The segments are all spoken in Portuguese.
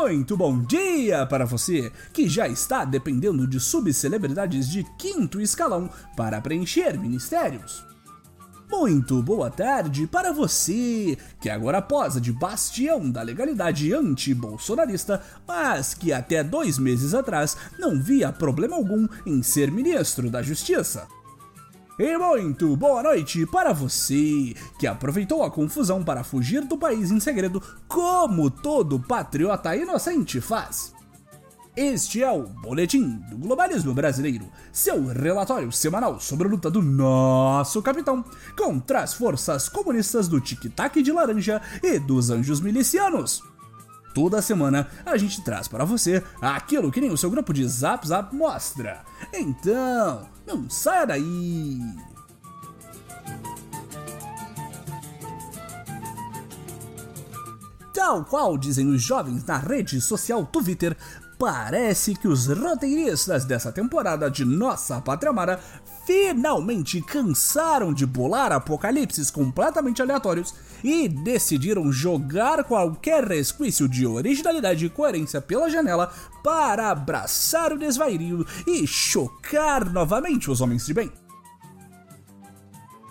Muito bom dia para você que já está dependendo de subcelebridades de quinto escalão para preencher ministérios. Muito boa tarde para você que agora posa de bastião da legalidade anti-bolsonarista, mas que até dois meses atrás não via problema algum em ser ministro da Justiça. E muito boa noite para você que aproveitou a confusão para fugir do país em segredo, como todo patriota inocente faz. Este é o Boletim do Globalismo Brasileiro, seu relatório semanal sobre a luta do nosso capitão contra as forças comunistas do tic-tac de laranja e dos anjos milicianos. Toda semana a gente traz para você aquilo que nem o seu grupo de Zap Zap mostra. Então, não saia daí! Tal qual dizem os jovens na rede social Twitter, parece que os roteiristas dessa temporada de Nossa Pátria Amara finalmente cansaram de bolar apocalipses completamente aleatórios e decidiram jogar qualquer resquício de originalidade e coerência pela janela para abraçar o desvairio e chocar novamente os homens de bem.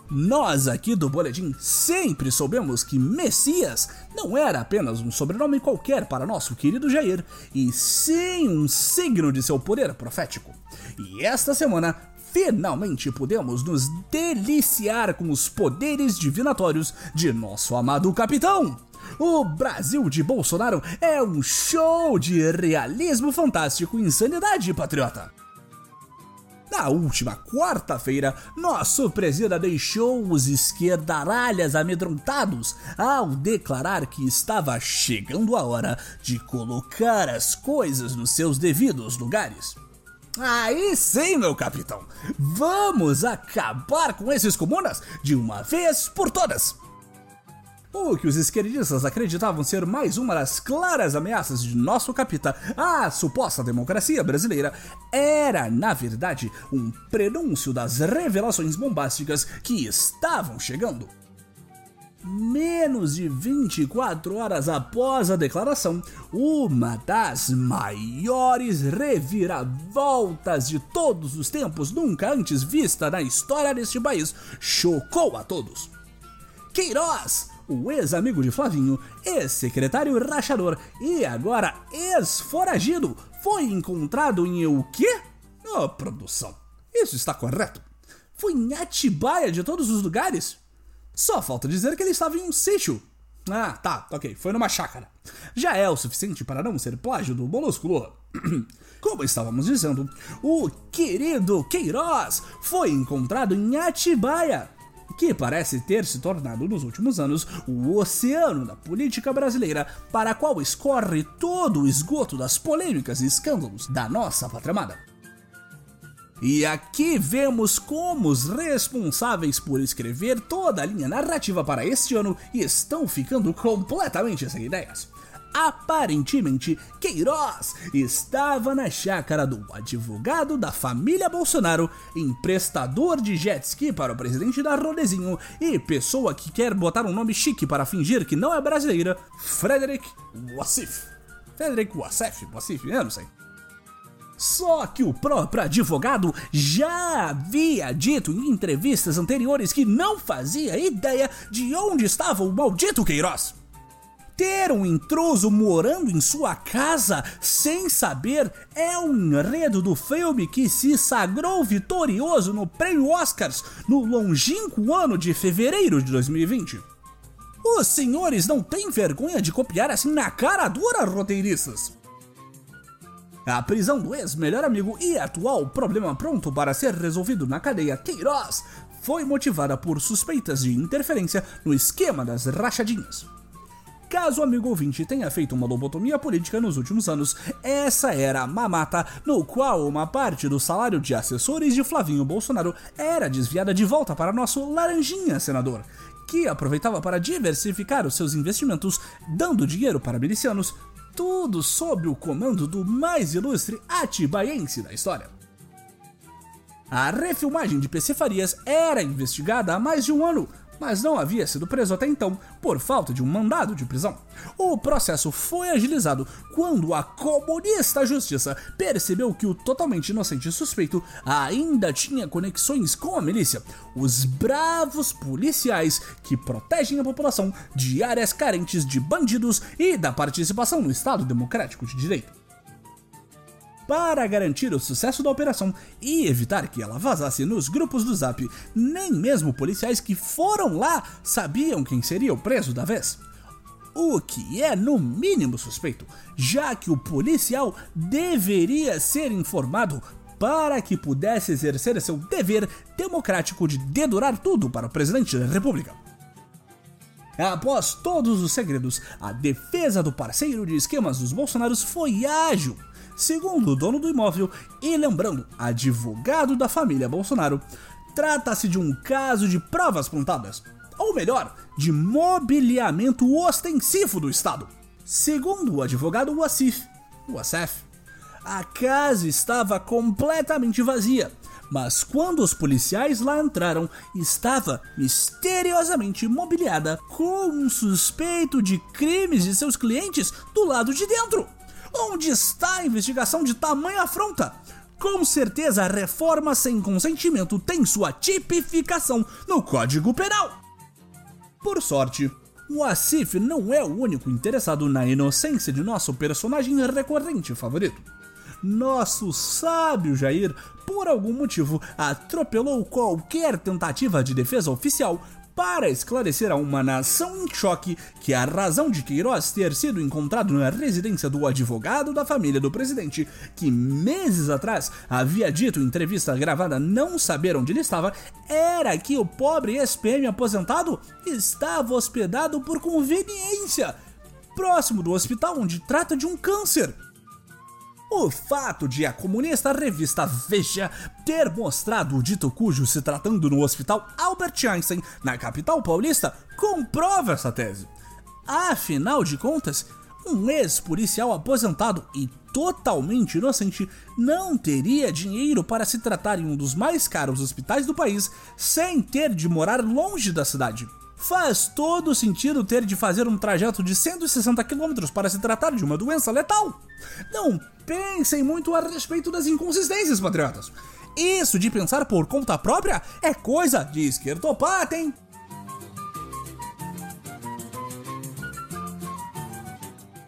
Nós aqui do Boletim sempre soubemos que Messias não era apenas um sobrenome qualquer para nosso querido Jair, e sim um signo de seu poder profético. E esta semana finalmente podemos nos deliciar com os poderes divinatórios de nosso amado capitão. O Brasil de Bolsonaro é um show de realismo fantástico e insanidade patriota. Na última quarta-feira, nosso presida deixou os esquerdaralhas amedrontados ao declarar que estava chegando a hora de colocar as coisas nos seus devidos lugares. Aí sim, meu capitão! Vamos acabar com esses comunas de uma vez por todas! O que os esquerdistas acreditavam ser mais uma das claras ameaças de nosso capita à suposta democracia brasileira era, na verdade, um prenúncio das revelações bombásticas que estavam chegando. Menos de 24 horas após a declaração, uma das maiores reviravoltas de todos os tempos nunca antes vista na história deste país chocou a todos. Queiroz, o ex-amigo de Flavinho, ex-secretário rachador e agora ex-foragido, foi encontrado em o quê? Oh, produção, isso está correto? Foi em Atibaia de todos os lugares? Só falta dizer que ele estava em um sítio. Ah, tá, ok, foi numa chácara. Já é o suficiente para não ser plágio do Molusco Como estávamos dizendo, o querido Queiroz foi encontrado em Atibaia, que parece ter se tornado nos últimos anos o oceano da política brasileira para a qual escorre todo o esgoto das polêmicas e escândalos da nossa pátria amada. E aqui vemos como os responsáveis por escrever toda a linha narrativa para este ano estão ficando completamente sem ideias. Aparentemente, Queiroz estava na chácara do advogado da família Bolsonaro, emprestador de jet ski para o presidente da Rodezinho e pessoa que quer botar um nome chique para fingir que não é brasileira, Frederick Wassif. Frederick Wassif? Wassif? Eu não sei. Só que o próprio advogado já havia dito em entrevistas anteriores que não fazia ideia de onde estava o maldito Queiroz. Ter um intruso morando em sua casa sem saber é um enredo do filme que se sagrou vitorioso no Prêmio Oscars no longínquo ano de fevereiro de 2020. Os senhores não têm vergonha de copiar assim na cara dura, roteiristas? A prisão do ex-melhor amigo e atual problema pronto para ser resolvido na cadeia Queiroz foi motivada por suspeitas de interferência no esquema das rachadinhas. Caso o amigo ouvinte tenha feito uma lobotomia política nos últimos anos, essa era a mamata no qual uma parte do salário de assessores de Flavinho Bolsonaro era desviada de volta para nosso laranjinha senador, que aproveitava para diversificar os seus investimentos, dando dinheiro para milicianos, tudo sob o comando do mais ilustre atibaiense da história. A refilmagem de PC Farias era investigada há mais de um ano, mas não havia sido preso até então por falta de um mandado de prisão. O processo foi agilizado quando a comunista justiça percebeu que o totalmente inocente suspeito ainda tinha conexões com a milícia, os bravos policiais que protegem a população de áreas carentes de bandidos e da participação no Estado Democrático de Direito para garantir o sucesso da operação e evitar que ela vazasse nos grupos do Zap. Nem mesmo policiais que foram lá sabiam quem seria o preso da vez. O que é no mínimo suspeito, já que o policial deveria ser informado para que pudesse exercer seu dever democrático de dedurar tudo para o presidente da República. Após todos os segredos, a defesa do parceiro de esquemas dos Bolsonaros foi ágil Segundo o dono do imóvel e lembrando, advogado da família Bolsonaro, trata-se de um caso de provas plantadas, ou melhor, de mobiliamento ostensivo do Estado. Segundo o advogado Wassif, Wassef, a casa estava completamente vazia, mas quando os policiais lá entraram, estava misteriosamente mobiliada com um suspeito de crimes de seus clientes do lado de dentro. Onde está a investigação de tamanha afronta? Com certeza, a reforma sem consentimento tem sua tipificação no Código Penal. Por sorte, o Asif não é o único interessado na inocência de nosso personagem recorrente favorito. Nosso sábio Jair, por algum motivo, atropelou qualquer tentativa de defesa oficial para esclarecer a uma nação em choque que a razão de Queiroz ter sido encontrado na residência do advogado da família do presidente, que meses atrás havia dito em entrevista gravada não saber onde ele estava, era que o pobre ex-PM aposentado estava hospedado por conveniência, próximo do hospital onde trata de um câncer. O fato de a comunista revista Veja ter mostrado o dito cujo se tratando no hospital Albert Einstein, na capital paulista, comprova essa tese. Afinal de contas, um ex-policial aposentado e totalmente inocente não teria dinheiro para se tratar em um dos mais caros hospitais do país sem ter de morar longe da cidade. Faz todo sentido ter de fazer um trajeto de 160 km para se tratar de uma doença letal. Não pensem muito a respeito das inconsistências, patriotas. Isso de pensar por conta própria é coisa de esquertopata, hein?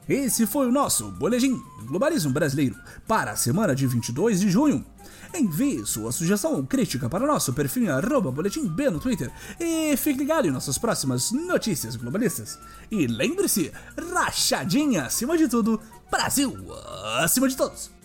Esse foi o nosso Boletim Globalismo Brasileiro para a semana de 22 de junho. Envie sua sugestão ou crítica para o nosso perfil arroba boletim B no Twitter e fique ligado em nossas próximas notícias globalistas. E lembre-se, rachadinha acima de tudo, Brasil acima de todos!